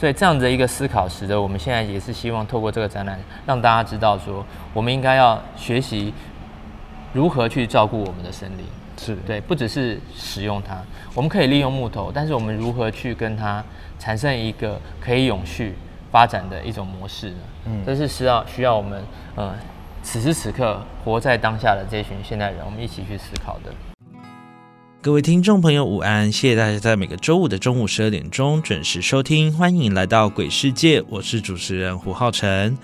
所以这样子的一个思考，使得我们现在也是希望透过这个展览，让大家知道说，我们应该要学习如何去照顾我们的森林。是对，不只是使用它，我们可以利用木头，但是我们如何去跟它产生一个可以永续发展的一种模式呢？嗯，这是需要需要我们呃此时此刻活在当下的这群现代人，我们一起去思考的。各位听众朋友，午安！谢谢大家在每个周五的中午十二点钟准时收听，欢迎来到鬼世界，我是主持人胡浩辰。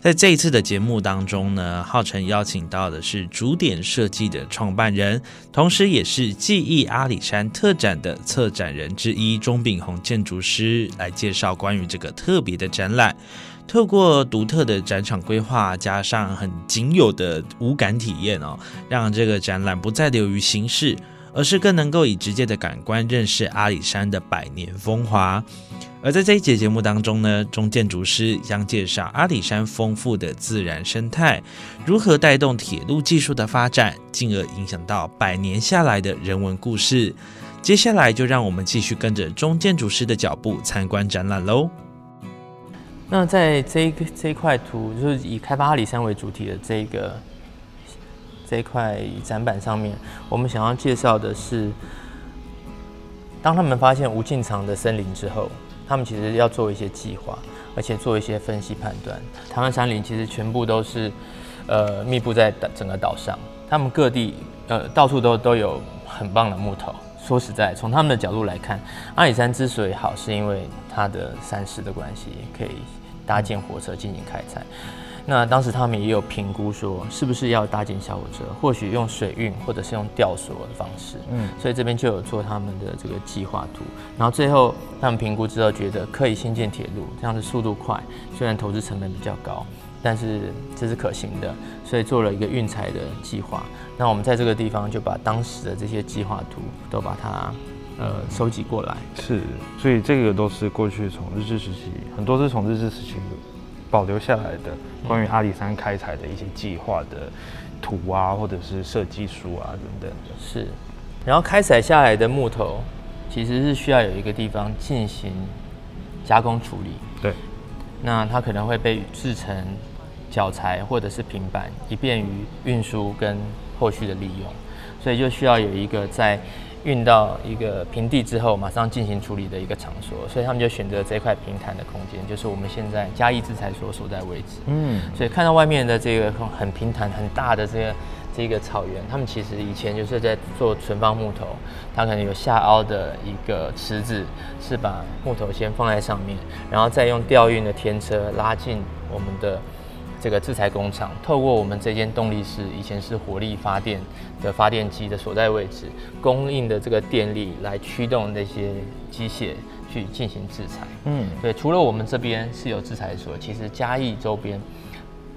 在这一次的节目当中呢，浩辰邀请到的是主点设计的创办人，同时也是记忆阿里山特展的策展人之一钟炳宏建筑师，来介绍关于这个特别的展览。透过独特的展场规划，加上很仅有的无感体验哦，让这个展览不再流于形式。而是更能够以直接的感官认识阿里山的百年风华。而在这一节节目当中呢，中建筑师将介绍阿里山丰富的自然生态，如何带动铁路技术的发展，进而影响到百年下来的人文故事。接下来就让我们继续跟着中建筑师的脚步参观展览喽。那在这一这一块图，就是以开发阿里山为主体的这个。这一块展板上面，我们想要介绍的是，当他们发现无尽长的森林之后，他们其实要做一些计划，而且做一些分析判断。台湾山林其实全部都是呃密布在整个岛上，他们各地呃到处都都有很棒的木头。说实在，从他们的角度来看，阿里山之所以好，是因为它的山势的关系，可以搭建火车进行开采。那当时他们也有评估说，是不是要搭建小火车，或许用水运或者是用吊索的方式。嗯，所以这边就有做他们的这个计划图。然后最后他们评估之后觉得可以新建铁路，这样的速度快，虽然投资成本比较高，但是这是可行的，所以做了一个运材的计划。那我们在这个地方就把当时的这些计划图都把它呃收集过来。是，所以这个都是过去从日治时期，很多是从日治时期。保留下来的关于阿里山开采的一些计划的图啊，或者是设计书啊等等的。是，然后开采下来的木头其实是需要有一个地方进行加工处理。对。那它可能会被制成脚材或者是平板，以便于运输跟后续的利用。所以就需要有一个在。运到一个平地之后，马上进行处理的一个场所，所以他们就选择这块平坦的空间，就是我们现在嘉义制裁所所在位置。嗯，所以看到外面的这个很平坦、很大的这个这个草原，他们其实以前就是在做存放木头，它可能有下凹的一个池子，是把木头先放在上面，然后再用吊运的天车拉进我们的。这个制裁工厂透过我们这间动力室，以前是火力发电的发电机的所在位置，供应的这个电力来驱动那些机械去进行制裁。嗯，对，除了我们这边是有制裁所，其实嘉义周边。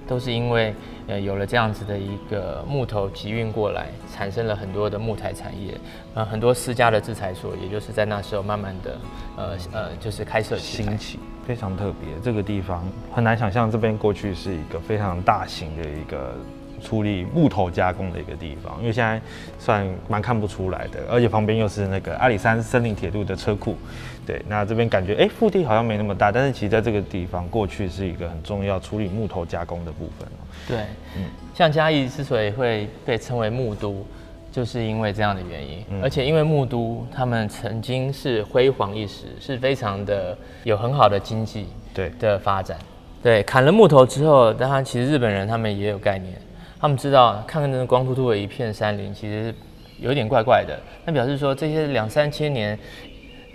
都是因为呃有了这样子的一个木头集运过来，产生了很多的木材产业，呃很多私家的制裁所，也就是在那时候慢慢的呃呃就是开设兴起，非常特别。这个地方很难想象，这边过去是一个非常大型的一个。处理木头加工的一个地方，因为现在算蛮看不出来的，而且旁边又是那个阿里山森林铁路的车库，对，那这边感觉哎腹地好像没那么大，但是其实在这个地方过去是一个很重要处理木头加工的部分对，嗯，像嘉义之所以会被称为木都，就是因为这样的原因，而且因为木都他们曾经是辉煌一时，是非常的有很好的经济对的发展。对，砍了木头之后，当然其实日本人他们也有概念，他们知道看看那光秃秃的一片山林，其实有点怪怪的。那表示说这些两三千年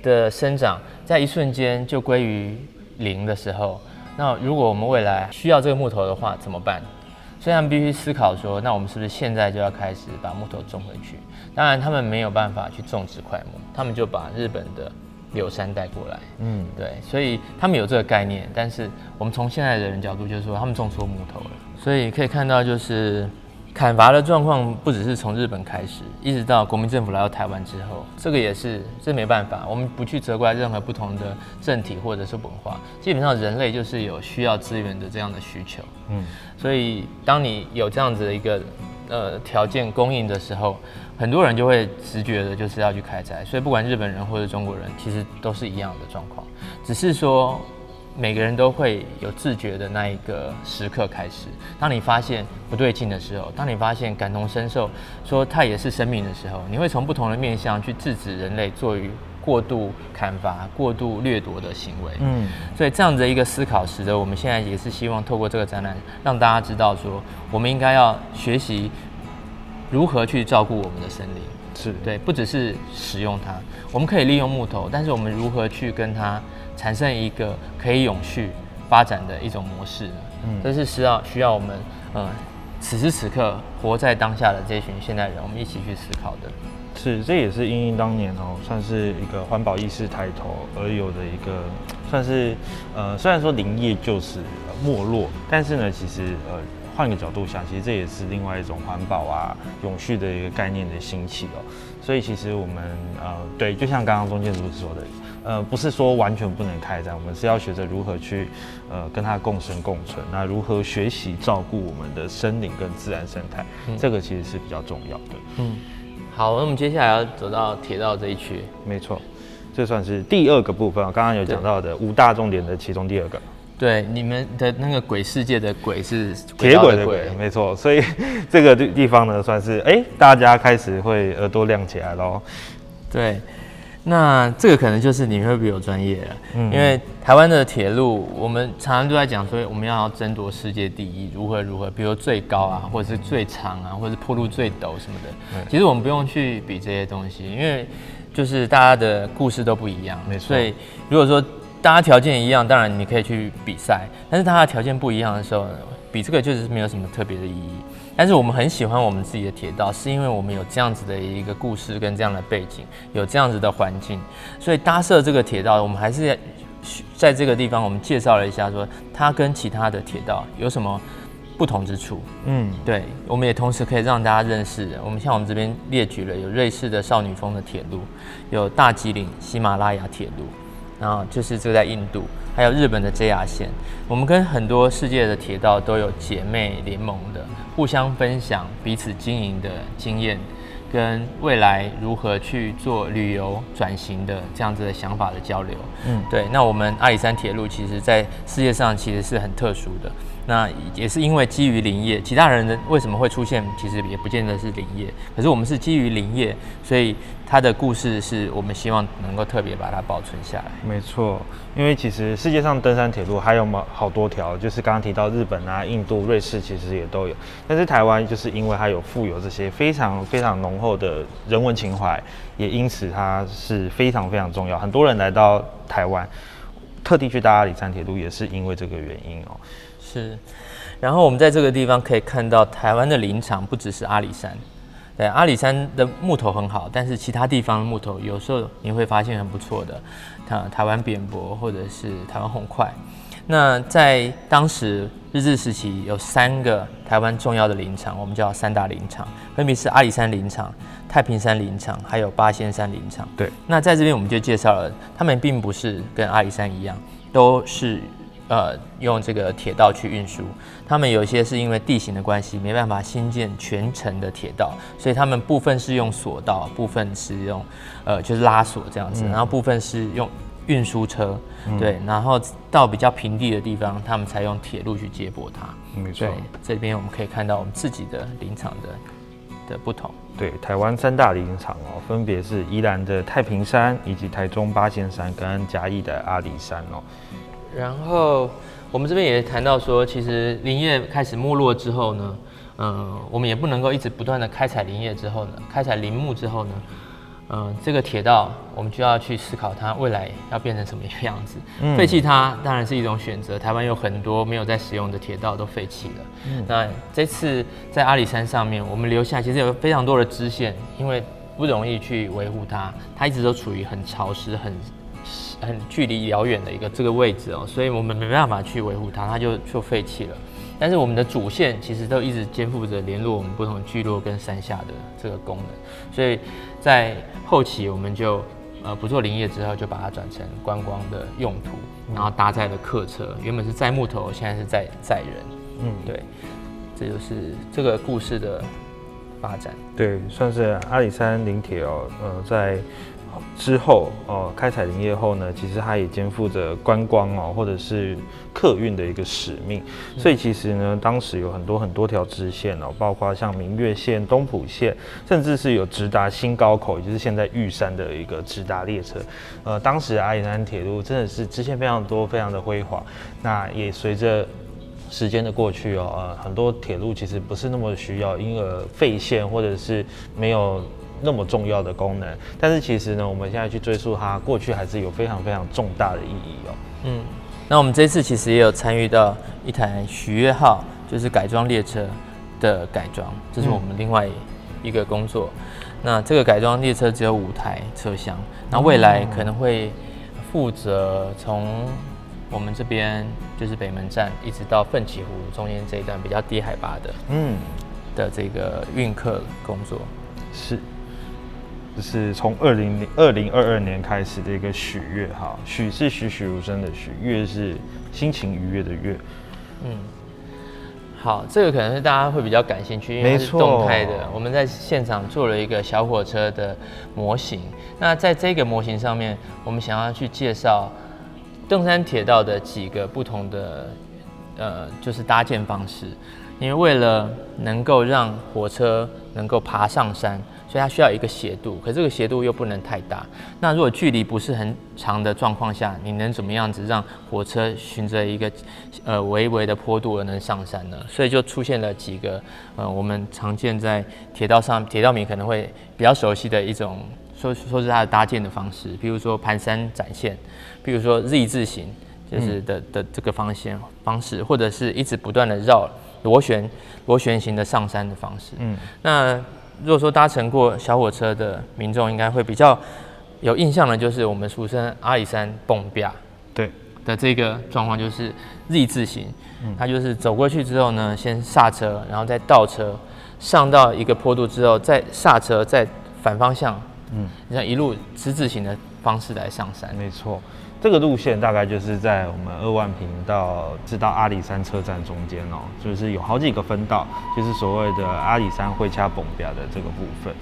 的生长，在一瞬间就归于零的时候，那如果我们未来需要这个木头的话，怎么办？所以他们必须思考说，那我们是不是现在就要开始把木头种回去？当然，他们没有办法去种植块木，他们就把日本的柳杉带过来。嗯，对，所以他们有这个概念，但是我们从现在的人角度就是说，他们种错木头了。所以可以看到，就是砍伐的状况不只是从日本开始，一直到国民政府来到台湾之后，这个也是这没办法，我们不去责怪任何不同的政体或者是文化，基本上人类就是有需要资源的这样的需求。嗯，所以当你有这样子的一个呃条件供应的时候，很多人就会直觉的就是要去开采。所以不管日本人或者中国人，其实都是一样的状况，只是说每个人都会有自觉的那一个时刻开始。当你发现不对劲的时候，当你发现感同身受，说它也是生命的时候，你会从不同的面向去制止人类做于过度砍伐、过度掠夺的行为。嗯，所以这样的一个思考，使得我们现在也是希望透过这个展览，让大家知道说，我们应该要学习如何去照顾我们的森林。是对，不只是使用它，我们可以利用木头，但是我们如何去跟它产生一个可以永续发展的一种模式呢？嗯这是需要需要我们呃此时此刻活在当下的这群现代人，我们一起去思考的。是，这也是因应当年哦，算是一个环保意识抬头而有的一个，算是呃，虽然说林业就是、呃没落，但是呢，其实呃，换个角度想，其实这也是另外一种环保啊、永续的一个概念的兴起哦。所以其实我们呃，对，就像刚刚钟建筑说的，呃，不是说完全不能开展，我们是要学着如何去呃跟它共生共存，那如何学习照顾我们的森林跟自然生态，这个其实是比较重要的。嗯，好，那我们接下来要走到铁道这一区。没错，这算是第二个部分啊。刚刚有讲到的五大重点的其中第二个，对，你们的那个鬼世界的鬼是铁轨的道轨，没错。所以这个地地方呢，算是哎、大家开始会耳朵亮起来喽。对，那这个可能就是你会比我专业了，嗯。因为台湾的铁路，我们常常都在讲说我们要争夺世界第一，如何如何，比如最高啊，或者是最长啊，或者是坡路最陡什么的。其实我们不用去比这些东西，因为就是大家的故事都不一样，没错。所以如果说大家条件一样，当然你可以去比赛，但是大家条件不一样的时候，比这个确实是没有什么特别的意义。但是我们很喜欢我们自己的铁道，是因为我们有这样子的一个故事跟这样的背景，有这样子的环境，所以搭设这个铁道，我们还是在这个地方，我们介绍了一下，说它跟其他的铁道有什么不同之处。嗯，对，我们也同时可以让大家认识，我们像我们这边列举了有瑞士的少女峰的铁路，有大吉岭喜马拉雅铁路，然后就是这个在印度，还有日本的 JR 线。我们跟很多世界的铁道都有姐妹联盟的，互相分享彼此经营的经验，跟未来如何去做旅游转型的这样子的想法的交流。嗯对。那我们阿里山铁路其实在世界上其实是很特殊的。那也是因为基于林业，其他人的为什么会出现，其实也不见得是林业，可是我们是基于林业，所以它的故事是我们希望能够特别把它保存下来。没错。因为其实世界上登山铁路还有嘛好多条，就是刚刚提到日本啊、印度、瑞士其实也都有，但是台湾就是因为它有富有这些非常非常浓厚的人文情怀，也因此它是非常非常重要。很多人来到台湾，特地去搭阿里山铁路，也是因为这个原因哦。是，然后我们在这个地方可以看到台湾的林场不只是阿里山，对，阿里山的木头很好，但是其他地方的木头有时候你会发现很不错的，台台湾扁柏或者是台湾红块。那在当时日治时期有三个台湾重要的林场，我们叫三大林场，分别是阿里山林场、太平山林场，还有八仙山林场。对，那在这边我们就介绍了，他们并不是跟阿里山一样，都是呃用这个铁道去运输。他们有些是因为地形的关系，没办法新建全程的铁道，所以他们部分是用索道，部分是用呃就是拉索这样子，然后部分是用运输车，对，然后到比较平地的地方，他们才用铁路去接驳它。没错，这边我们可以看到我们自己的林场的的不同。对，台湾三大林场哦，分别是宜兰的太平山，以及台中八仙山跟嘉义的阿里山哦。然后我们这边也谈到说，其实林业开始没落之后呢，嗯，我们也不能够一直不断的开采林业之后呢，开采林木之后呢，嗯，这个铁道我们就要去思考它未来要变成什么样子。废弃它当然是一种选择，台湾有很多没有在使用的铁道都废弃了。那这次在阿里山上面，我们留下其实有非常多的支线，因为不容易去维护它，它一直都处于很潮湿、很很距离遥远的一个这个位置哦，所以我们没办法去维护它，它就就废弃了。但是我们的主线其实都一直肩负着联络我们不同聚落跟山下的这个功能，所以在后期我们就呃不做林业之后，就把它转成观光的用途，然后搭载了客车，原本是载木头，现在是载载人。嗯，对，这就是这个故事的发展。对，算是阿里山林铁哦，呃，在。之后哦，开采林业后呢，其实它也肩负着观光哦，或者是客运的一个使命。所以其实呢，当时有很多很多条支线哦，包括像明月线、东浦线，甚至是有直达新高口，也就是现在玉山的一个直达列车。呃，当时阿里山铁路真的是支线非常多，非常的辉煌。那也随着时间的过去哦，呃，很多铁路其实不是那么需要，因而废线或者是没有。那么重要的功能，但是其实呢，我们现在去追溯它过去，还是有非常非常重大的意义哦。嗯，那我们这次其实也有参与到一台许悦号，就是改装列车的改装，这是我们另外一个工作。那这个改装列车只有五台车厢，那未来可能会负责从我们这边就是北门站一直到奋起湖中间这一段比较低海拔的，嗯，的这个运客工作是。就是从二零零二零二二年开始的一个许悦哈，许是栩栩如生的许，悦是心情愉悦的悦。嗯，好，这个可能是大家会比较感兴趣，因为是动态的。我们在现场做了一个小火车的模型。那在这个模型上面，我们想要去介绍登山铁道的几个不同的呃，就是搭建方式。因为为了能够让火车能够爬上山。所以它需要一个斜度，可这个斜度又不能太大。那如果距离不是很长的状况下，你能怎么样子让火车循着一个呃微微的坡度而能上山呢？所以就出现了几个呃我们常见在铁道上，铁道迷可能会比较熟悉的一种说说是它的搭建的方式，比如说盘山展线，比如说 Z 字形就是的的这个方向方式，或者是一直不断的绕螺旋螺旋形的上山的方式。嗯，那。如果说搭乘过小火车的民众，应该会比较有印象的，就是我们俗称阿里山蹦壁，对。的这个状况，就是 Z 字形，它就是走过去之后呢，先刹车，然后再倒车，上到一个坡度之后再刹车，再反方向，嗯，你像一路之字形的方式来上山，没错。这个路线大概就是在我们二万平到至到阿里山车站中间哦，就是有好几个分道，就是所谓的阿里山会掐崩表的这个部分。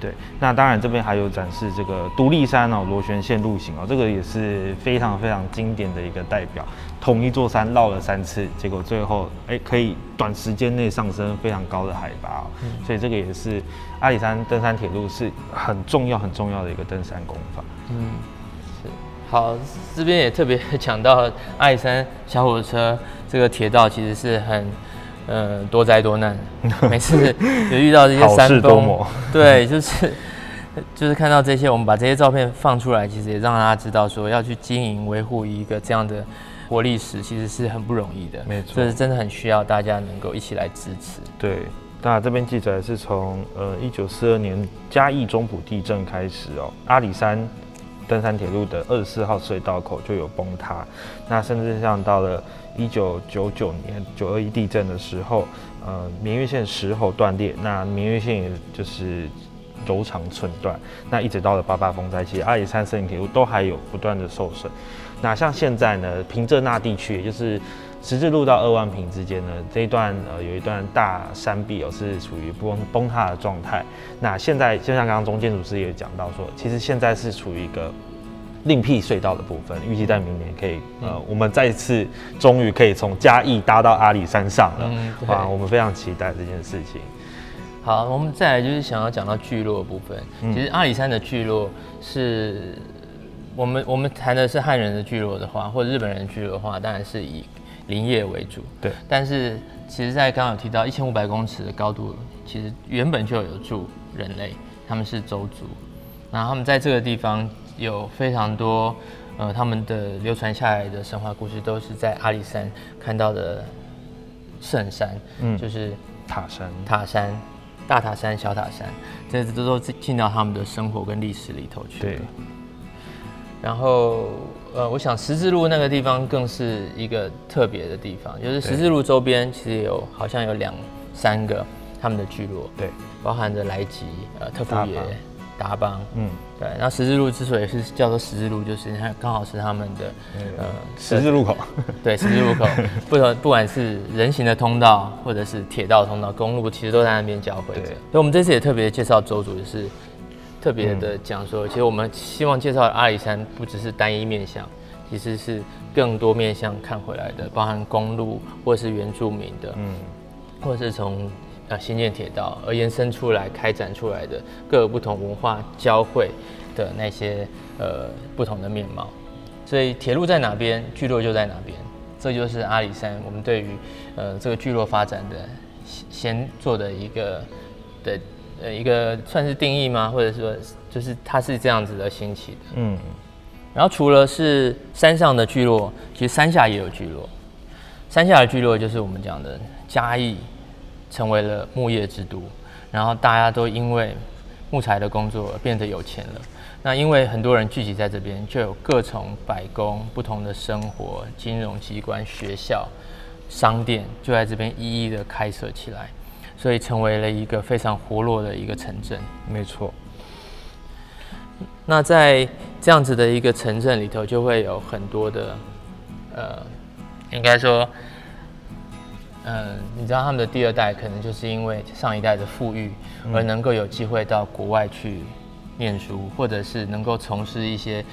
对，那当然这边还有展示这个独立山哦，螺旋线路型哦，这个也是非常非常经典的一个代表。同一座山绕了三次，结果最后哎可以短时间内上升非常高的海拔，所以这个也是阿里山登山铁路是很重要很重要的一个登山功法。嗯。好，这边也特别讲到阿里山小火车这个铁道其实是很，呃，多灾多难。每次有遇到这些山崩，对，就是就是看到这些，我们把这些照片放出来，其实也让大家知道说，要去经营维护一个这样的活历史，其实是很不容易的。没错，这是真的很需要大家能够一起来支持。对，那这边记载是从呃一九四二年嘉义中埔地震开始哦，阿里山。登山铁路的二十四号隧道口就有崩塌，那甚至像到了一九九九年九二一地震的时候，呃，明月线石猴断裂，那明月线也就是柔长寸断，那一直到了八八风灾，其实阿里山森林铁路都还有不断的受损。那像现在呢，平镇那地区，也就是十字路到二万坪之间呢，这一段呃有一段大山壁哦，是处于崩崩塌的状态。那现在就像刚刚中建筑师也讲到说，其实现在是处于一个另辟隧道的部分，预计在明年可以呃，我们再次终于可以从嘉义搭到阿里山上了。哇，我们非常期待这件事情。好，我们再来就是想要讲到聚落的部分。其实阿里山的聚落是。我们我们谈的是汉人的聚落的话，或者日本人聚落的话，当然是以林业为主。对，但是其实，在刚刚有提到一千五百公尺的高度，其实原本就有住人类，他们是周族，然后他们在这个地方有非常多，呃，他们的流传下来的神话故事都是在阿里山看到的圣山，嗯。就是塔山，塔山、大塔山、小塔山，这都都进到他们的生活跟历史里头去。对，然后，呃，我想十字路那个地方更是一个特别的地方，就是十字路周边其实有好像有两三个他们的聚落，对，包含着莱吉、呃特富野达邦、嗯，对。然后十字路之所以是叫做十字路，就是它刚好是他们的呃十字路口，对，十字路口，不同不管是人行的通道，或者是铁道通道、公路，其实都在那边交汇所以我们这次也特别介绍周主，就是特别的讲说，其实我们希望介绍阿里山不只是单一面向，其实是更多面向看回来的，包含公路或是原住民的，嗯，或是从呃新建铁道而延伸出来、开展出来的各个不同文化交汇的那些呃不同的面貌。所以铁路在哪边，聚落就在哪边。这就是阿里山我们对于呃这个聚落发展的先先做的一个的呃一个算是定义吗？或者说就是它是这样子的兴起的。嗯，然后除了是山上的聚落，其实山下也有聚落。山下的聚落就是我们讲的嘉义成为了木业之都，然后大家都因为木材的工作而变得有钱了。那因为很多人聚集在这边，就有各种百工、不同的生活、金融机关、学校、商店就在这边一一的开设起来，所以成为了一个非常活络的一个城镇。没错，那在这样子的一个城镇里头，就会有很多的，呃，应该说，呃，你知道他们的第二代可能就是因为上一代的富裕，而能够有机会到国外去念书，或者是能够从事一些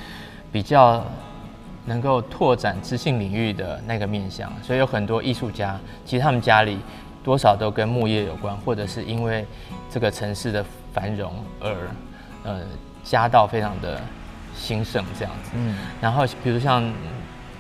比较能够拓展知性领域的那个面向。所以有很多艺术家，其实他们家里多少都跟木业有关，或者是因为这个城市的繁荣而，呃，家道非常的兴盛这样子。嗯，然后比如像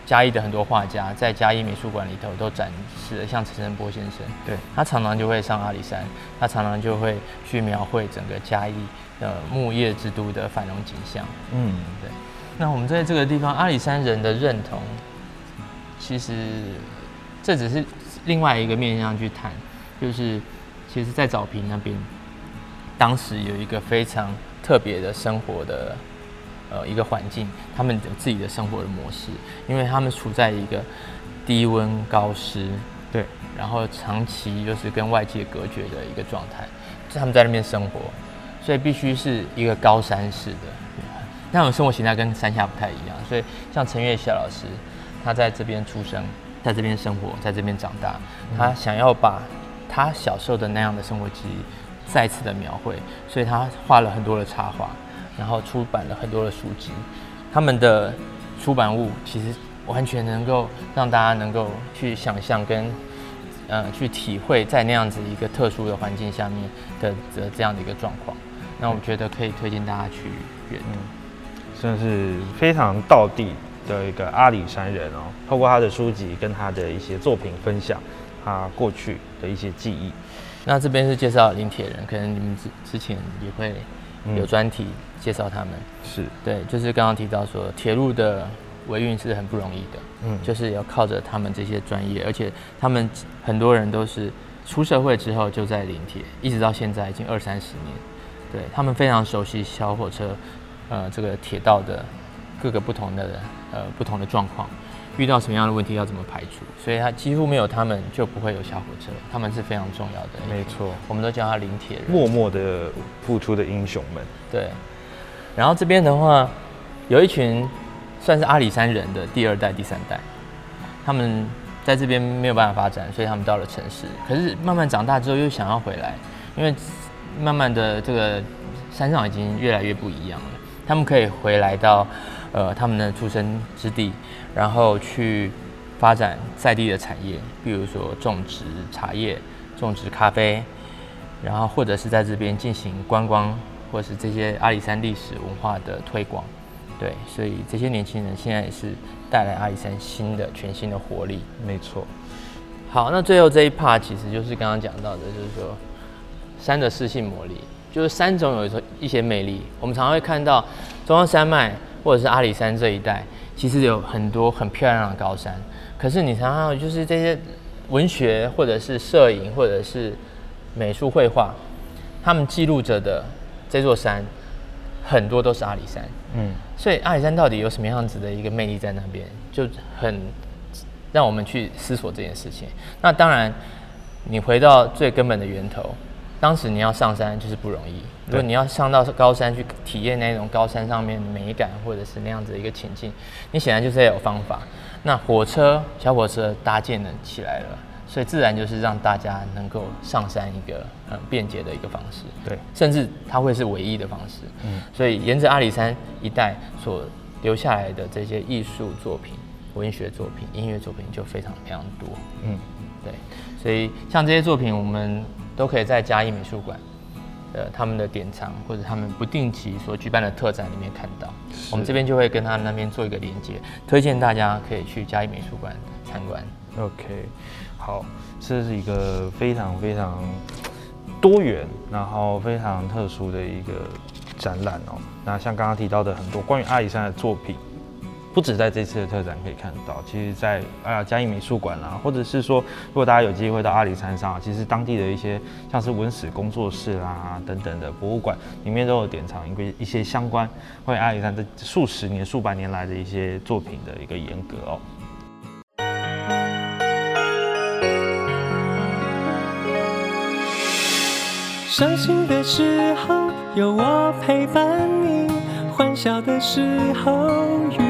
嘉义的很多画家，在嘉义美术馆里头都展示了，像陈澄波先生，对，他常常就会上阿里山，他常常就会去描绘整个嘉义的木业之都的繁荣景象。嗯，对。那我们在这个地方，阿里山人的认同，其实这只是另外一个面向去谈，就是其实，在早平那边，当时有一个非常特别的生活的呃一个环境，他们有自己的生活的模式，因为他们处在一个低温高湿，对，然后长期就是跟外界隔绝的一个状态，他们在那边生活，所以必须是一个高山式的。那种生活形态跟山下不太一样，所以像陈月霞老师，他在这边出生，在这边生活，在这边长大，他想要把他小时候的那样的生活记忆再次的描绘，所以他画了很多的插画，然后出版了很多的书籍。他们的出版物其实完全能够让大家能够去想象跟呃去体会在那样子一个特殊的环境下面的的这样的一个状况。那我觉得可以推荐大家去阅读。算是非常道地的一个阿里山人哦。透过他的书籍跟他的一些作品分享，他过去的一些记忆。那这边是介绍林铁人，可能你们之之前也会有嗯专题介绍他们。是，对，就是刚刚提到说，铁路的维运是很不容易的，嗯，就是要靠着他们这些专业，而且他们很多人都是出社会之后就在林铁，一直到现在已经二三十年，对他们非常熟悉小火车，呃，这个铁道的各个不同的呃不同的状况，遇到什么样的问题要怎么排除，所以他几乎没有他们就不会有小火车，他们是非常重要的，没错，我们都叫他林铁人。默默的付出的英雄们。对，然后这边的话，有一群算是阿里山人的第二代、第三代，他们在这边没有办法发展，所以他们到了城市。可是慢慢长大之后又想要回来，因为慢慢的这个山上已经越来越不一样了。他们可以回来到呃他们的出生之地，然后去发展在地的产业，比如说种植茶叶、种植咖啡，然后或者是在这边进行观光，或是这些阿里山历史文化的推广。对，所以这些年轻人现在也是带来阿里山新的、全新的活力。没错。好，那最后这一 part 其实就是刚刚讲到的，就是说山的适性魔力，就是山总有候一些魅力。我们常常会看到中央山脉或者是阿里山这一带，其实有很多很漂亮的高山，可是你常常就是这些文学或者是摄影或者是美术绘画，他们记录着的这座山，很多都是阿里山。嗯，所以阿里山到底有什么样子的一个魅力在那边，就很。让我们去思索这件事情。那当然，你回到最根本的源头，当时你要上山就是不容易。如果你要上到高山去体验那种高山上面的美感，或者是那样子的一个情境，你显然就是要有方法。那火车、小火车搭建了起来了，所以自然就是让大家能够上山一个很便捷的一个方式。对，甚至它会是唯一的方式。嗯，所以沿着阿里山一带所留下来的这些艺术作品。文学作品、音乐作品就非常非常多，嗯，对，所以像这些作品，我们都可以在嘉义美术馆，呃，他们的典藏或者他们不定期所举办的特展里面看到。我们这边就会跟他那边做一个连接，推荐大家可以去嘉义美术馆参观。OK，好，这是一个非常非常多元，然后非常特殊的一个展览哦。那像刚刚提到的很多关于阿里山的作品。不止在这次的特展可以看到，其实，在啊嘉义美术馆啦，或者是说，如果大家有机会到阿里山上，其实当地的一些像是文史工作室啦等等的博物馆，里面都有典藏一个一些相关关于阿里山这数十年、数百年来的一些作品的一个严格哦。伤心的时候有我陪伴你，欢笑的时候。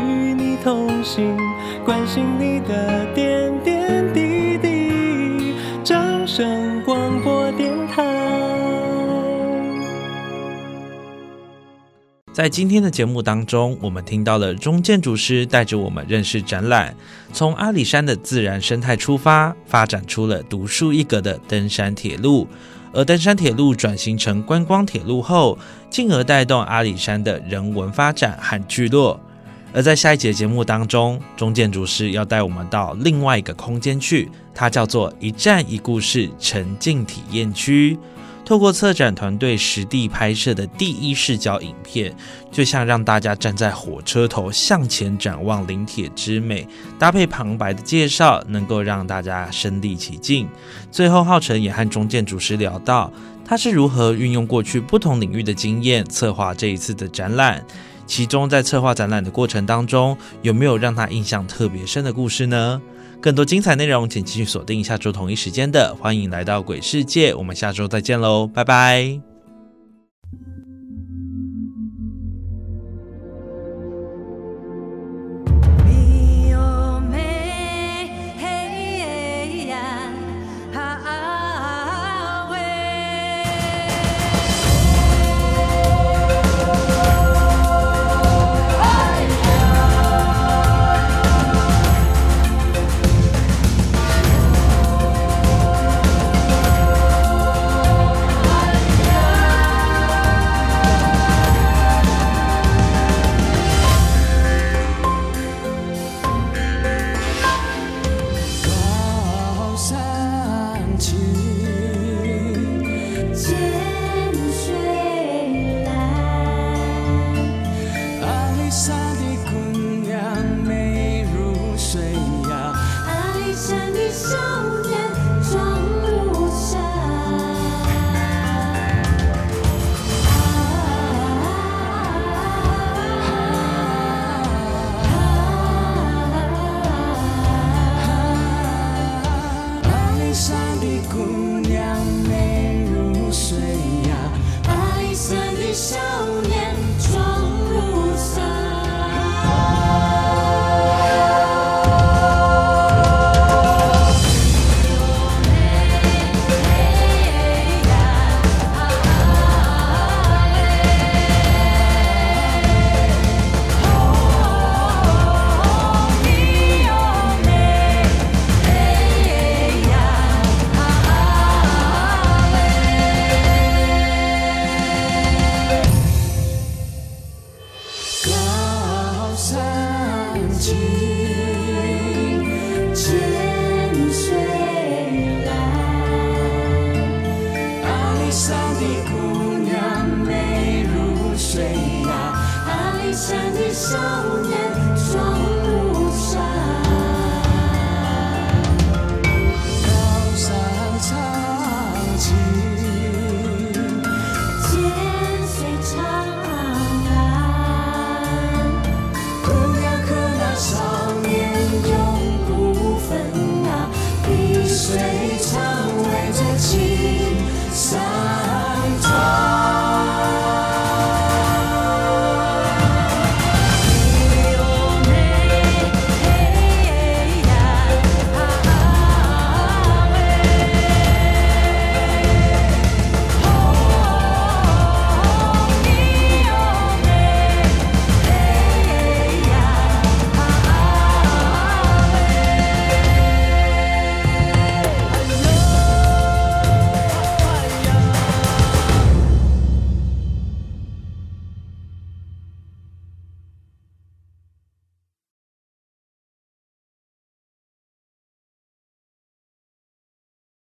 同行，关心你的点点滴滴。掌声广播电台。在今天的节目当中，我们听到了中建筑师带着我们认识展览，从阿里山的自然生态出发，发展出了独树一格的登山铁路。而登山铁路转型成观光铁路后，进而带动阿里山的人文发展和聚落。而在下一节节目当中，中建筑师要带我们到另外一个空间去，它叫做“一站一故事”沉浸体验区。透过策展团队实地拍摄的第一视角影片，就像让大家站在火车头向前展望临铁之美，搭配旁白的介绍，能够让大家身临其境。最后，浩辰也和中建筑师聊到，他是如何运用过去不同领域的经验，策划这一次的展览。其中，在策划展览的过程当中，有没有让他印象特别深的故事呢？更多精彩内容，请继续锁定下周同一时间的《欢迎来到鬼世界》，我们下周再见喽，拜拜。街